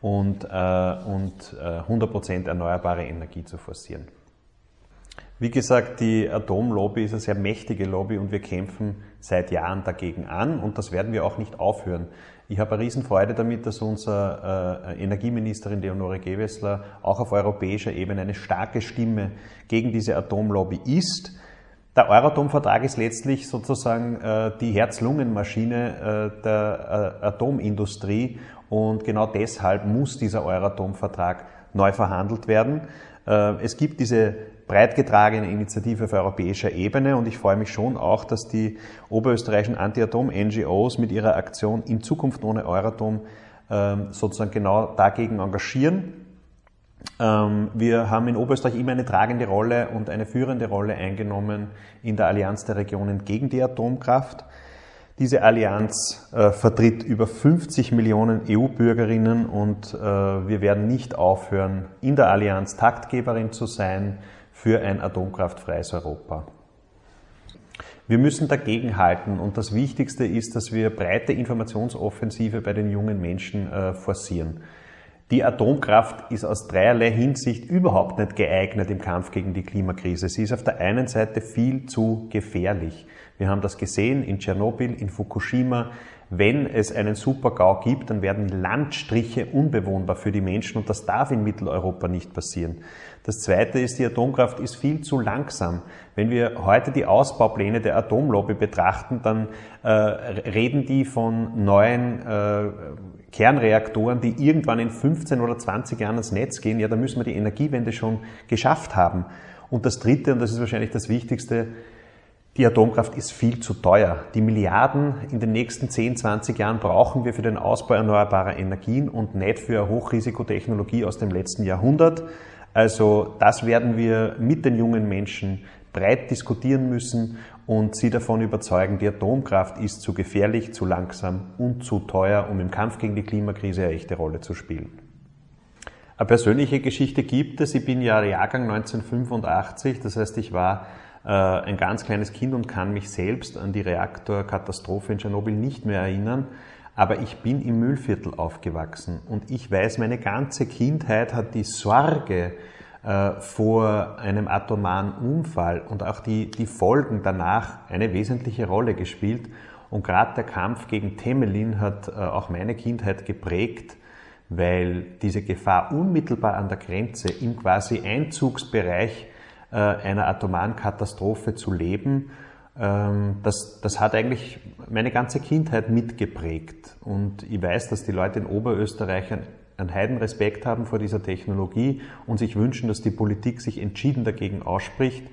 und, äh, und äh, 100% erneuerbare Energie zu forcieren. Wie gesagt, die Atomlobby ist eine sehr mächtige Lobby und wir kämpfen seit Jahren dagegen an und das werden wir auch nicht aufhören. Ich habe eine Riesenfreude damit, dass unsere äh, Energieministerin Leonore Gewessler auch auf europäischer Ebene eine starke Stimme gegen diese Atomlobby ist. Der Euratom-Vertrag ist letztlich sozusagen äh, die Herz-Lungen-Maschine äh, der Atomindustrie und genau deshalb muss dieser Euratom-Vertrag neu verhandelt werden. Äh, es gibt diese breit getragene Initiative auf europäischer Ebene und ich freue mich schon auch, dass die oberösterreichischen Anti-Atom-NGOs mit ihrer Aktion in Zukunft ohne Euratom ähm, sozusagen genau dagegen engagieren. Ähm, wir haben in Oberösterreich immer eine tragende Rolle und eine führende Rolle eingenommen in der Allianz der Regionen gegen die Atomkraft. Diese Allianz äh, vertritt über 50 Millionen EU-Bürgerinnen und äh, wir werden nicht aufhören, in der Allianz Taktgeberin zu sein für ein atomkraftfreies Europa. Wir müssen dagegenhalten und das Wichtigste ist, dass wir breite Informationsoffensive bei den jungen Menschen äh, forcieren. Die Atomkraft ist aus dreierlei Hinsicht überhaupt nicht geeignet im Kampf gegen die Klimakrise. Sie ist auf der einen Seite viel zu gefährlich. Wir haben das gesehen in Tschernobyl, in Fukushima. Wenn es einen Supergau gibt, dann werden Landstriche unbewohnbar für die Menschen und das darf in Mitteleuropa nicht passieren. Das Zweite ist, die Atomkraft ist viel zu langsam. Wenn wir heute die Ausbaupläne der Atomlobby betrachten, dann äh, reden die von neuen äh, Kernreaktoren, die irgendwann in 15 oder 20 Jahren ans Netz gehen. Ja, da müssen wir die Energiewende schon geschafft haben. Und das Dritte, und das ist wahrscheinlich das Wichtigste, die Atomkraft ist viel zu teuer. Die Milliarden in den nächsten 10, 20 Jahren brauchen wir für den Ausbau erneuerbarer Energien und nicht für eine Hochrisikotechnologie aus dem letzten Jahrhundert. Also das werden wir mit den jungen Menschen breit diskutieren müssen und sie davon überzeugen, die Atomkraft ist zu gefährlich, zu langsam und zu teuer, um im Kampf gegen die Klimakrise eine echte Rolle zu spielen. Eine persönliche Geschichte gibt es. Ich bin ja Jahrgang 1985, das heißt, ich war ein ganz kleines Kind und kann mich selbst an die Reaktorkatastrophe in Tschernobyl nicht mehr erinnern. Aber ich bin im Müllviertel aufgewachsen und ich weiß, meine ganze Kindheit hat die Sorge äh, vor einem atomaren Unfall und auch die, die Folgen danach eine wesentliche Rolle gespielt. Und gerade der Kampf gegen Temelin hat äh, auch meine Kindheit geprägt, weil diese Gefahr unmittelbar an der Grenze im quasi Einzugsbereich äh, einer atomaren Katastrophe zu leben ähm, das, das hat eigentlich meine ganze Kindheit mitgeprägt. Und ich weiß, dass die Leute in Oberösterreich einen Heidenrespekt haben vor dieser Technologie und sich wünschen, dass die Politik sich entschieden dagegen ausspricht.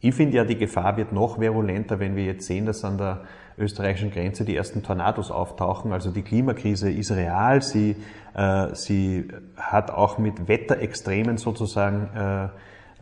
Ich finde ja, die Gefahr wird noch virulenter, wenn wir jetzt sehen, dass an der österreichischen Grenze die ersten Tornados auftauchen. Also die Klimakrise ist real. Sie, äh, sie hat auch mit Wetterextremen sozusagen äh,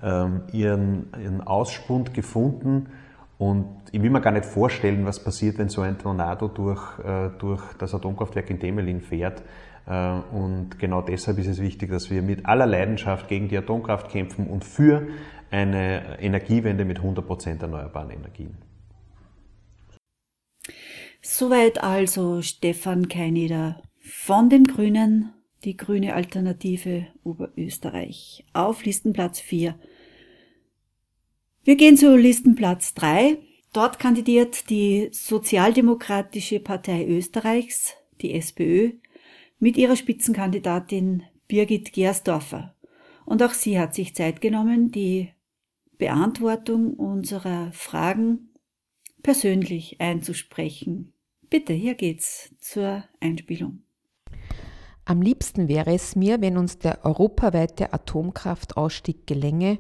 äh, ihren, ihren Ausspund gefunden. Und ich will mir gar nicht vorstellen, was passiert, wenn so ein Tornado durch, äh, durch das Atomkraftwerk in Temelin fährt. Äh, und genau deshalb ist es wichtig, dass wir mit aller Leidenschaft gegen die Atomkraft kämpfen und für eine Energiewende mit 100% erneuerbaren Energien. Soweit also Stefan Keineder von den Grünen, die grüne Alternative Oberösterreich, auf Listenplatz 4 wir gehen zu Listenplatz 3. Dort kandidiert die Sozialdemokratische Partei Österreichs, die SPÖ, mit ihrer Spitzenkandidatin Birgit Gersdorfer. Und auch sie hat sich Zeit genommen, die Beantwortung unserer Fragen persönlich einzusprechen. Bitte, hier geht's zur Einspielung. Am liebsten wäre es mir, wenn uns der europaweite Atomkraftausstieg gelänge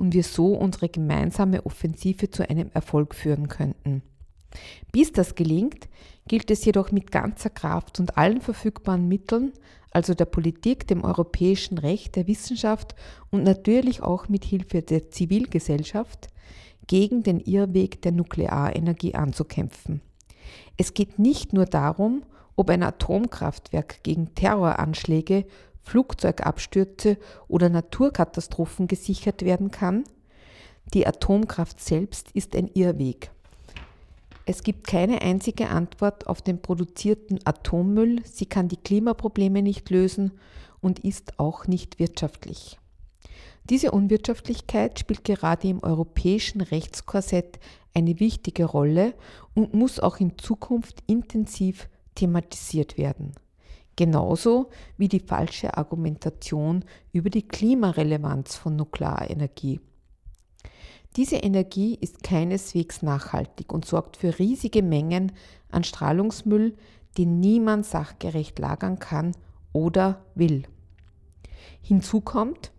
und wir so unsere gemeinsame Offensive zu einem Erfolg führen könnten. Bis das gelingt, gilt es jedoch mit ganzer Kraft und allen verfügbaren Mitteln, also der Politik, dem europäischen Recht, der Wissenschaft und natürlich auch mit Hilfe der Zivilgesellschaft, gegen den Irrweg der Nuklearenergie anzukämpfen. Es geht nicht nur darum, ob ein Atomkraftwerk gegen Terroranschläge Flugzeugabstürze oder Naturkatastrophen gesichert werden kann. Die Atomkraft selbst ist ein Irrweg. Es gibt keine einzige Antwort auf den produzierten Atommüll, sie kann die Klimaprobleme nicht lösen und ist auch nicht wirtschaftlich. Diese Unwirtschaftlichkeit spielt gerade im europäischen Rechtskorsett eine wichtige Rolle und muss auch in Zukunft intensiv thematisiert werden genauso wie die falsche Argumentation über die Klimarelevanz von Nuklearenergie. Diese Energie ist keineswegs nachhaltig und sorgt für riesige Mengen an Strahlungsmüll, den niemand sachgerecht lagern kann oder will. Hinzu kommt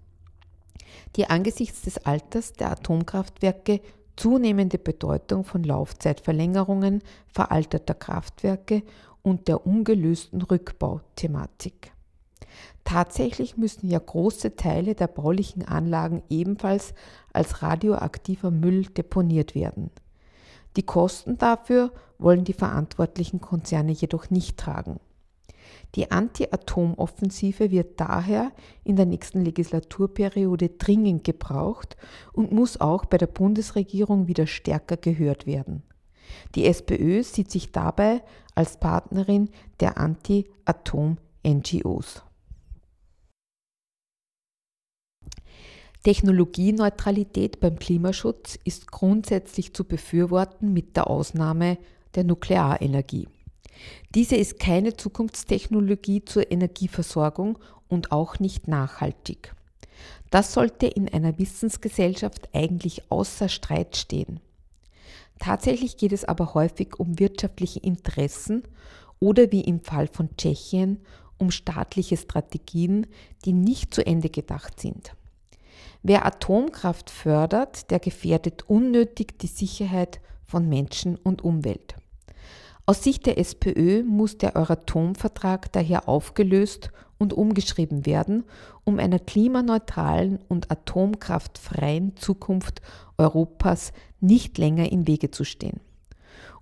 die angesichts des Alters der Atomkraftwerke zunehmende Bedeutung von Laufzeitverlängerungen veralteter Kraftwerke und der ungelösten Rückbauthematik. Tatsächlich müssen ja große Teile der baulichen Anlagen ebenfalls als radioaktiver Müll deponiert werden. Die Kosten dafür wollen die verantwortlichen Konzerne jedoch nicht tragen. Die Anti-Atom-Offensive wird daher in der nächsten Legislaturperiode dringend gebraucht und muss auch bei der Bundesregierung wieder stärker gehört werden. Die SPÖ sieht sich dabei als Partnerin der Anti-Atom-NGOs. Technologieneutralität beim Klimaschutz ist grundsätzlich zu befürworten mit der Ausnahme der Nuklearenergie. Diese ist keine Zukunftstechnologie zur Energieversorgung und auch nicht nachhaltig. Das sollte in einer Wissensgesellschaft eigentlich außer Streit stehen. Tatsächlich geht es aber häufig um wirtschaftliche Interessen oder wie im Fall von Tschechien um staatliche Strategien, die nicht zu Ende gedacht sind. Wer Atomkraft fördert, der gefährdet unnötig die Sicherheit von Menschen und Umwelt. Aus Sicht der SPÖ muss der Euratom-Vertrag daher aufgelöst und umgeschrieben werden, um einer klimaneutralen und atomkraftfreien Zukunft Europas nicht länger im Wege zu stehen.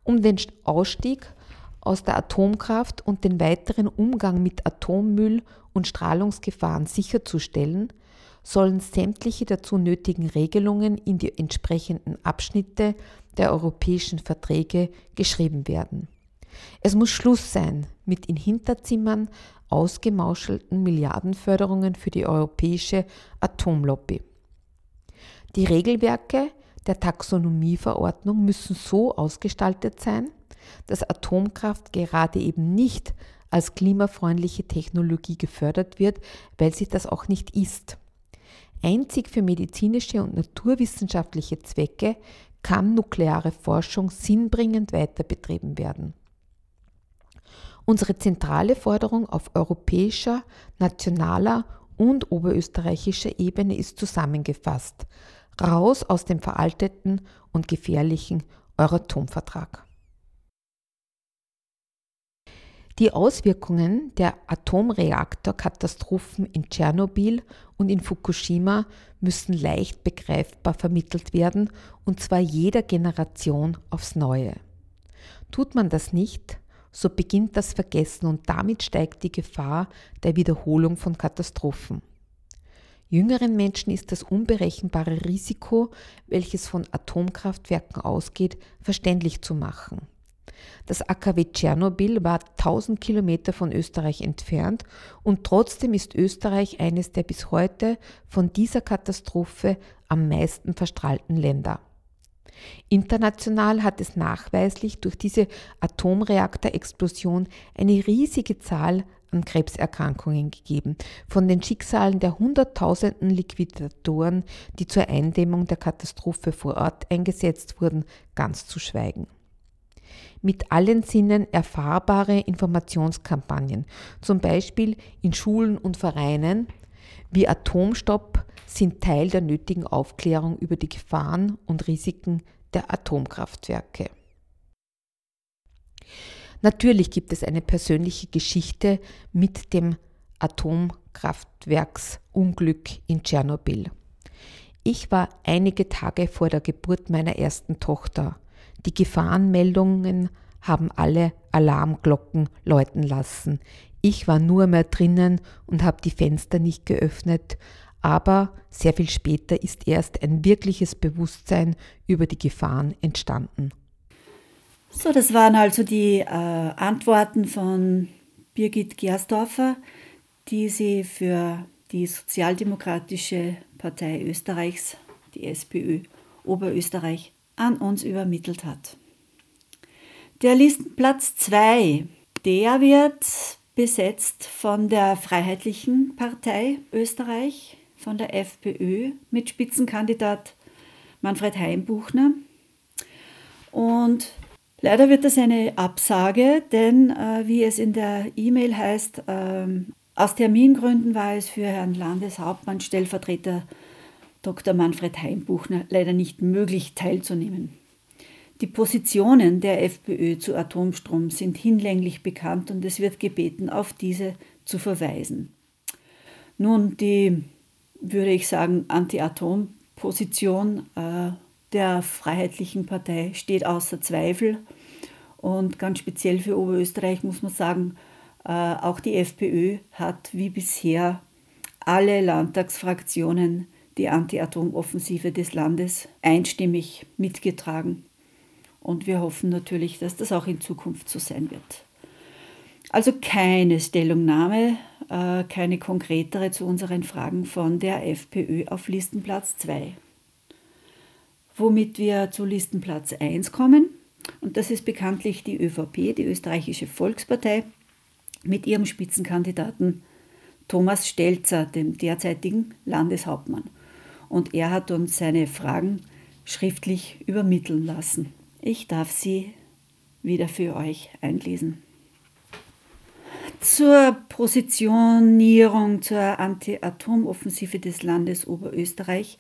Um den Ausstieg aus der Atomkraft und den weiteren Umgang mit Atommüll und Strahlungsgefahren sicherzustellen, sollen sämtliche dazu nötigen Regelungen in die entsprechenden Abschnitte der europäischen Verträge geschrieben werden. Es muss Schluss sein mit in Hinterzimmern ausgemauschelten Milliardenförderungen für die europäische Atomlobby. Die Regelwerke der Taxonomieverordnung müssen so ausgestaltet sein, dass Atomkraft gerade eben nicht als klimafreundliche Technologie gefördert wird, weil sie das auch nicht ist. Einzig für medizinische und naturwissenschaftliche Zwecke kann nukleare Forschung sinnbringend weiter betrieben werden. Unsere zentrale Forderung auf europäischer, nationaler und oberösterreichischer Ebene ist zusammengefasst. Raus aus dem veralteten und gefährlichen Euratom-Vertrag. Die Auswirkungen der Atomreaktorkatastrophen in Tschernobyl und in Fukushima müssen leicht begreifbar vermittelt werden, und zwar jeder Generation aufs Neue. Tut man das nicht, so beginnt das Vergessen und damit steigt die Gefahr der Wiederholung von Katastrophen. Jüngeren Menschen ist das unberechenbare Risiko, welches von Atomkraftwerken ausgeht, verständlich zu machen. Das AKW Tschernobyl war 1000 Kilometer von Österreich entfernt und trotzdem ist Österreich eines der bis heute von dieser Katastrophe am meisten verstrahlten Länder. International hat es nachweislich durch diese Atomreaktorexplosion eine riesige Zahl an Krebserkrankungen gegeben, von den Schicksalen der Hunderttausenden Liquidatoren, die zur Eindämmung der Katastrophe vor Ort eingesetzt wurden, ganz zu schweigen mit allen Sinnen erfahrbare Informationskampagnen, zum Beispiel in Schulen und Vereinen wie Atomstopp sind Teil der nötigen Aufklärung über die Gefahren und Risiken der Atomkraftwerke. Natürlich gibt es eine persönliche Geschichte mit dem Atomkraftwerksunglück in Tschernobyl. Ich war einige Tage vor der Geburt meiner ersten Tochter. Die Gefahrenmeldungen haben alle Alarmglocken läuten lassen. Ich war nur mehr drinnen und habe die Fenster nicht geöffnet, aber sehr viel später ist erst ein wirkliches Bewusstsein über die Gefahren entstanden. So, das waren also die äh, Antworten von Birgit Gersdorfer, die sie für die Sozialdemokratische Partei Österreichs, die SPÖ Oberösterreich, an uns übermittelt hat. Der Listenplatz 2, der wird besetzt von der Freiheitlichen Partei Österreich, von der FPÖ mit Spitzenkandidat Manfred Heimbuchner. Und leider wird das eine Absage, denn äh, wie es in der E-Mail heißt, äh, aus Termingründen war es für Herrn Landeshauptmann Stellvertreter Dr. Manfred Heimbuchner leider nicht möglich teilzunehmen. Die Positionen der FPÖ zu Atomstrom sind hinlänglich bekannt und es wird gebeten, auf diese zu verweisen. Nun, die, würde ich sagen, Anti-Atom-Position äh, der Freiheitlichen Partei steht außer Zweifel. Und ganz speziell für Oberösterreich muss man sagen, äh, auch die FPÖ hat wie bisher alle Landtagsfraktionen die Anti-Atom-Offensive des Landes einstimmig mitgetragen. Und wir hoffen natürlich, dass das auch in Zukunft so sein wird. Also keine Stellungnahme, äh, keine konkretere zu unseren Fragen von der FPÖ auf Listenplatz 2. Womit wir zu Listenplatz 1 kommen, und das ist bekanntlich die ÖVP, die Österreichische Volkspartei, mit ihrem Spitzenkandidaten Thomas Stelzer, dem derzeitigen Landeshauptmann. Und er hat uns seine Fragen schriftlich übermitteln lassen. Ich darf sie wieder für euch einlesen. Zur Positionierung zur Anti-Atom-Offensive des Landes Oberösterreich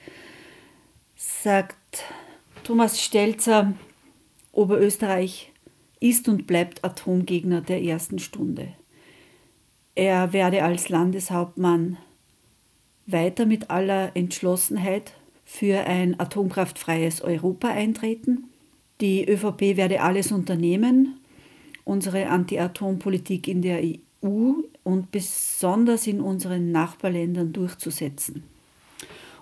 sagt Thomas Stelzer, Oberösterreich ist und bleibt Atomgegner der ersten Stunde. Er werde als Landeshauptmann weiter mit aller Entschlossenheit für ein atomkraftfreies Europa eintreten. Die ÖVP werde alles unternehmen, unsere Anti-Atom-Politik in der EU und besonders in unseren Nachbarländern durchzusetzen.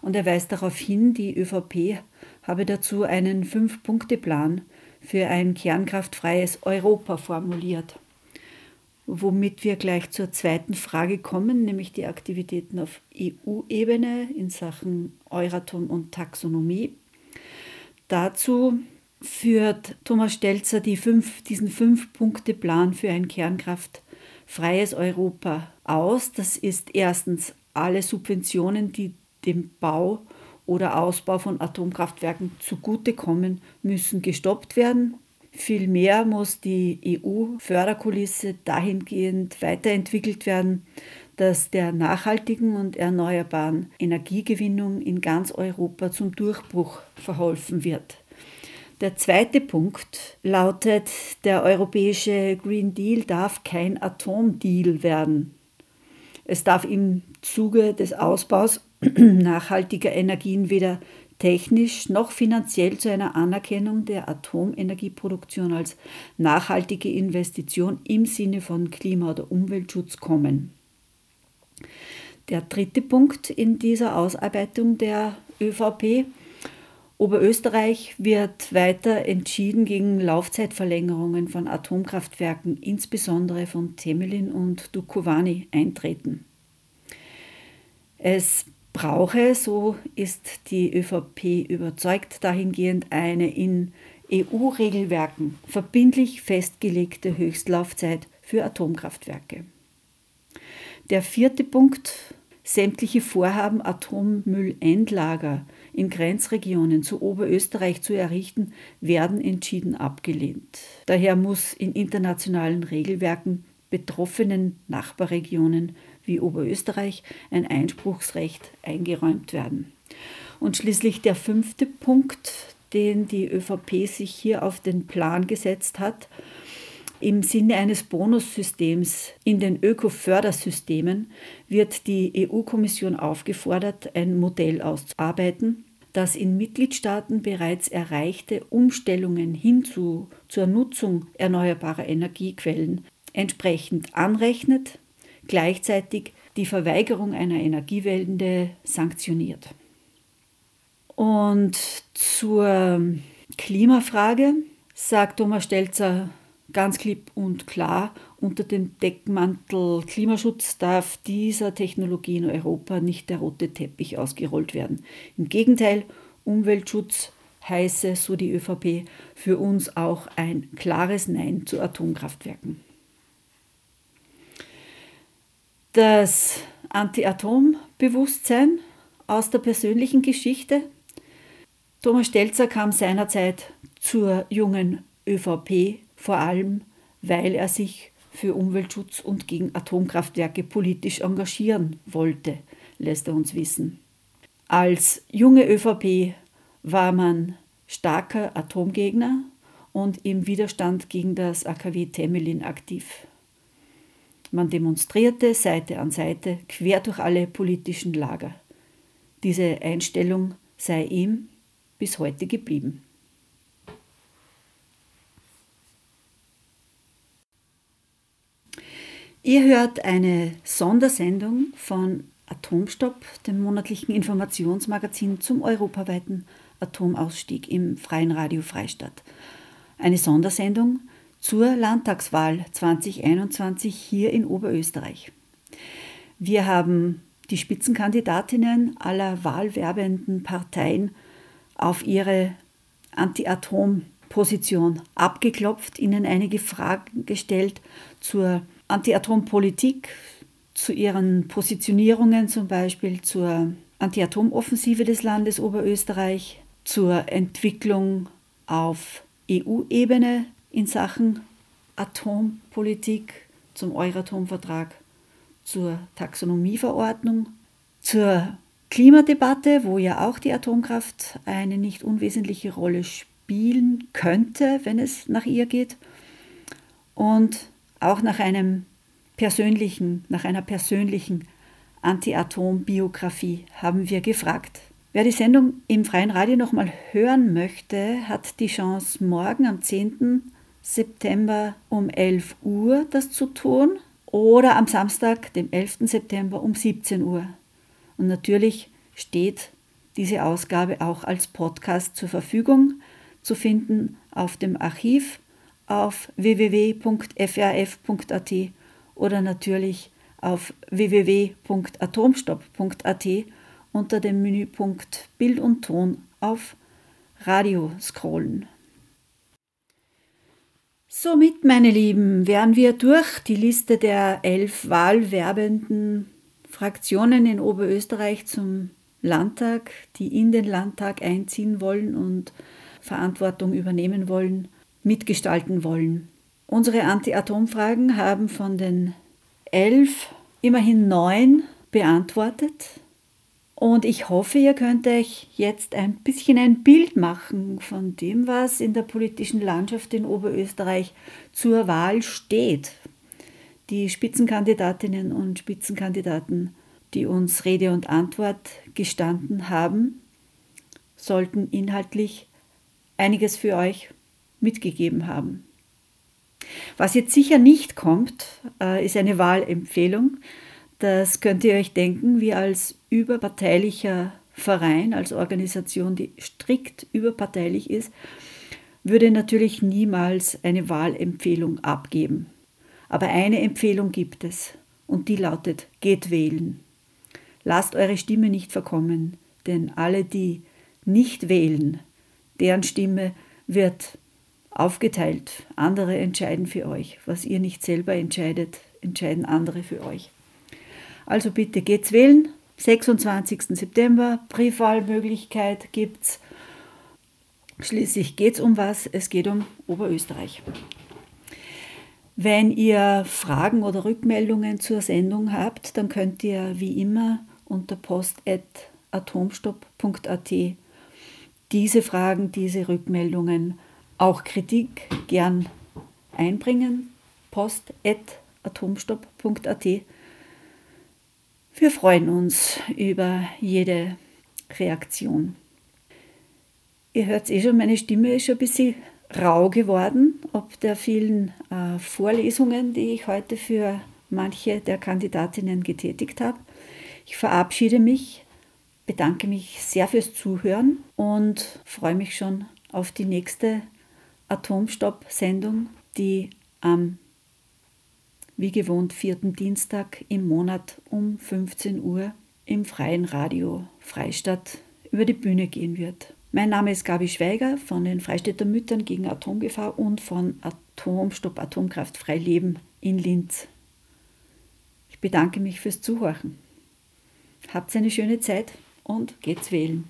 Und er weist darauf hin, die ÖVP habe dazu einen Fünf-Punkte-Plan für ein kernkraftfreies Europa formuliert. Womit wir gleich zur zweiten Frage kommen, nämlich die Aktivitäten auf EU-Ebene in Sachen Euratom und Taxonomie. Dazu führt Thomas Stelzer die fünf, diesen Fünf-Punkte-Plan für ein kernkraftfreies Europa aus. Das ist erstens alle Subventionen, die dem Bau oder Ausbau von Atomkraftwerken zugutekommen, müssen gestoppt werden. Vielmehr muss die EU-Förderkulisse dahingehend weiterentwickelt werden, dass der nachhaltigen und erneuerbaren Energiegewinnung in ganz Europa zum Durchbruch verholfen wird. Der zweite Punkt lautet, der europäische Green Deal darf kein Atomdeal werden. Es darf im Zuge des Ausbaus nachhaltiger Energien weder technisch noch finanziell zu einer Anerkennung der Atomenergieproduktion als nachhaltige Investition im Sinne von Klima- oder Umweltschutz kommen. Der dritte Punkt in dieser Ausarbeitung der ÖVP Oberösterreich wird weiter entschieden gegen Laufzeitverlängerungen von Atomkraftwerken, insbesondere von Temelin und Dukovany, eintreten. Es brauche, so ist die ÖVP überzeugt, dahingehend eine in EU-Regelwerken verbindlich festgelegte Höchstlaufzeit für Atomkraftwerke. Der vierte Punkt, sämtliche Vorhaben, Atommüllendlager in Grenzregionen zu Oberösterreich zu errichten, werden entschieden abgelehnt. Daher muss in internationalen Regelwerken betroffenen Nachbarregionen wie Oberösterreich ein Einspruchsrecht eingeräumt werden. Und schließlich der fünfte Punkt, den die ÖVP sich hier auf den Plan gesetzt hat, im Sinne eines Bonussystems in den Öko-Fördersystemen wird die EU-Kommission aufgefordert, ein Modell auszuarbeiten, das in Mitgliedstaaten bereits erreichte Umstellungen hin zu, zur Nutzung erneuerbarer Energiequellen entsprechend anrechnet, gleichzeitig die Verweigerung einer Energiewende sanktioniert. Und zur Klimafrage sagt Thomas Stelzer ganz klipp und klar, unter dem Deckmantel Klimaschutz darf dieser Technologie in Europa nicht der rote Teppich ausgerollt werden. Im Gegenteil, Umweltschutz heiße, so die ÖVP, für uns auch ein klares Nein zu Atomkraftwerken. Das Anti-Atom-Bewusstsein aus der persönlichen Geschichte. Thomas Stelzer kam seinerzeit zur jungen ÖVP, vor allem weil er sich für Umweltschutz und gegen Atomkraftwerke politisch engagieren wollte, lässt er uns wissen. Als junge ÖVP war man starker Atomgegner und im Widerstand gegen das AKW Temelin aktiv. Man demonstrierte Seite an Seite quer durch alle politischen Lager. Diese Einstellung sei ihm, bis heute geblieben. Ihr hört eine Sondersendung von Atomstopp, dem monatlichen Informationsmagazin zum europaweiten Atomausstieg im Freien Radio Freistadt. Eine Sondersendung zur Landtagswahl 2021 hier in Oberösterreich. Wir haben die Spitzenkandidatinnen aller wahlwerbenden Parteien auf ihre Anti-Atom-Position abgeklopft, ihnen einige Fragen gestellt zur Anti-Atom-Politik, zu ihren Positionierungen zum Beispiel zur Anti-Atom-Offensive des Landes Oberösterreich, zur Entwicklung auf EU-Ebene in Sachen Atompolitik, zum Euratom-Vertrag, zur Taxonomieverordnung, zur Klimadebatte, wo ja auch die Atomkraft eine nicht unwesentliche Rolle spielen könnte, wenn es nach ihr geht, und auch nach einem persönlichen, nach einer persönlichen Anti-Atom-Biografie haben wir gefragt. Wer die Sendung im Freien Radio nochmal hören möchte, hat die Chance, morgen am 10. September um 11 Uhr das zu tun oder am Samstag, dem 11. September um 17 Uhr. Und natürlich steht diese Ausgabe auch als Podcast zur Verfügung, zu finden auf dem Archiv auf www.frf.at oder natürlich auf www.atomstopp.at unter dem Menüpunkt Bild und Ton auf Radio scrollen. Somit, meine Lieben, wären wir durch die Liste der elf wahlwerbenden Fraktionen in Oberösterreich zum Landtag, die in den Landtag einziehen wollen und Verantwortung übernehmen wollen, mitgestalten wollen. Unsere Anti-Atom-Fragen haben von den elf immerhin neun beantwortet. Und ich hoffe, ihr könnt euch jetzt ein bisschen ein Bild machen von dem, was in der politischen Landschaft in Oberösterreich zur Wahl steht. Die Spitzenkandidatinnen und Spitzenkandidaten, die uns Rede und Antwort gestanden haben, sollten inhaltlich einiges für euch mitgegeben haben. Was jetzt sicher nicht kommt, äh, ist eine Wahlempfehlung. Das könnt ihr euch denken, wir als überparteilicher Verein, als Organisation, die strikt überparteilich ist, würde natürlich niemals eine Wahlempfehlung abgeben. Aber eine Empfehlung gibt es und die lautet, geht wählen. Lasst eure Stimme nicht verkommen, denn alle, die nicht wählen, deren Stimme wird aufgeteilt. Andere entscheiden für euch. Was ihr nicht selber entscheidet, entscheiden andere für euch. Also bitte geht's wählen. 26. September, Briefwahlmöglichkeit gibt's. Schließlich geht's um was? Es geht um Oberösterreich. Wenn ihr Fragen oder Rückmeldungen zur Sendung habt, dann könnt ihr wie immer unter post.atomstopp.at diese Fragen, diese Rückmeldungen auch Kritik gern einbringen. post.atomstopp.at. Wir freuen uns über jede Reaktion. Ihr hört eh schon, meine Stimme ist schon ein bisschen rau geworden, ob der vielen äh, Vorlesungen, die ich heute für manche der Kandidatinnen getätigt habe. Ich verabschiede mich, bedanke mich sehr fürs Zuhören und freue mich schon auf die nächste Atomstopp-Sendung, die am wie gewohnt vierten Dienstag im Monat um 15 Uhr im freien Radio Freistadt über die Bühne gehen wird. Mein Name ist Gabi Schweiger von den Freistädter Müttern gegen Atomgefahr und von Atomstopp Atomkraft Frei Leben in Linz. Ich bedanke mich fürs Zuhören. Habt eine schöne Zeit und geht's wählen.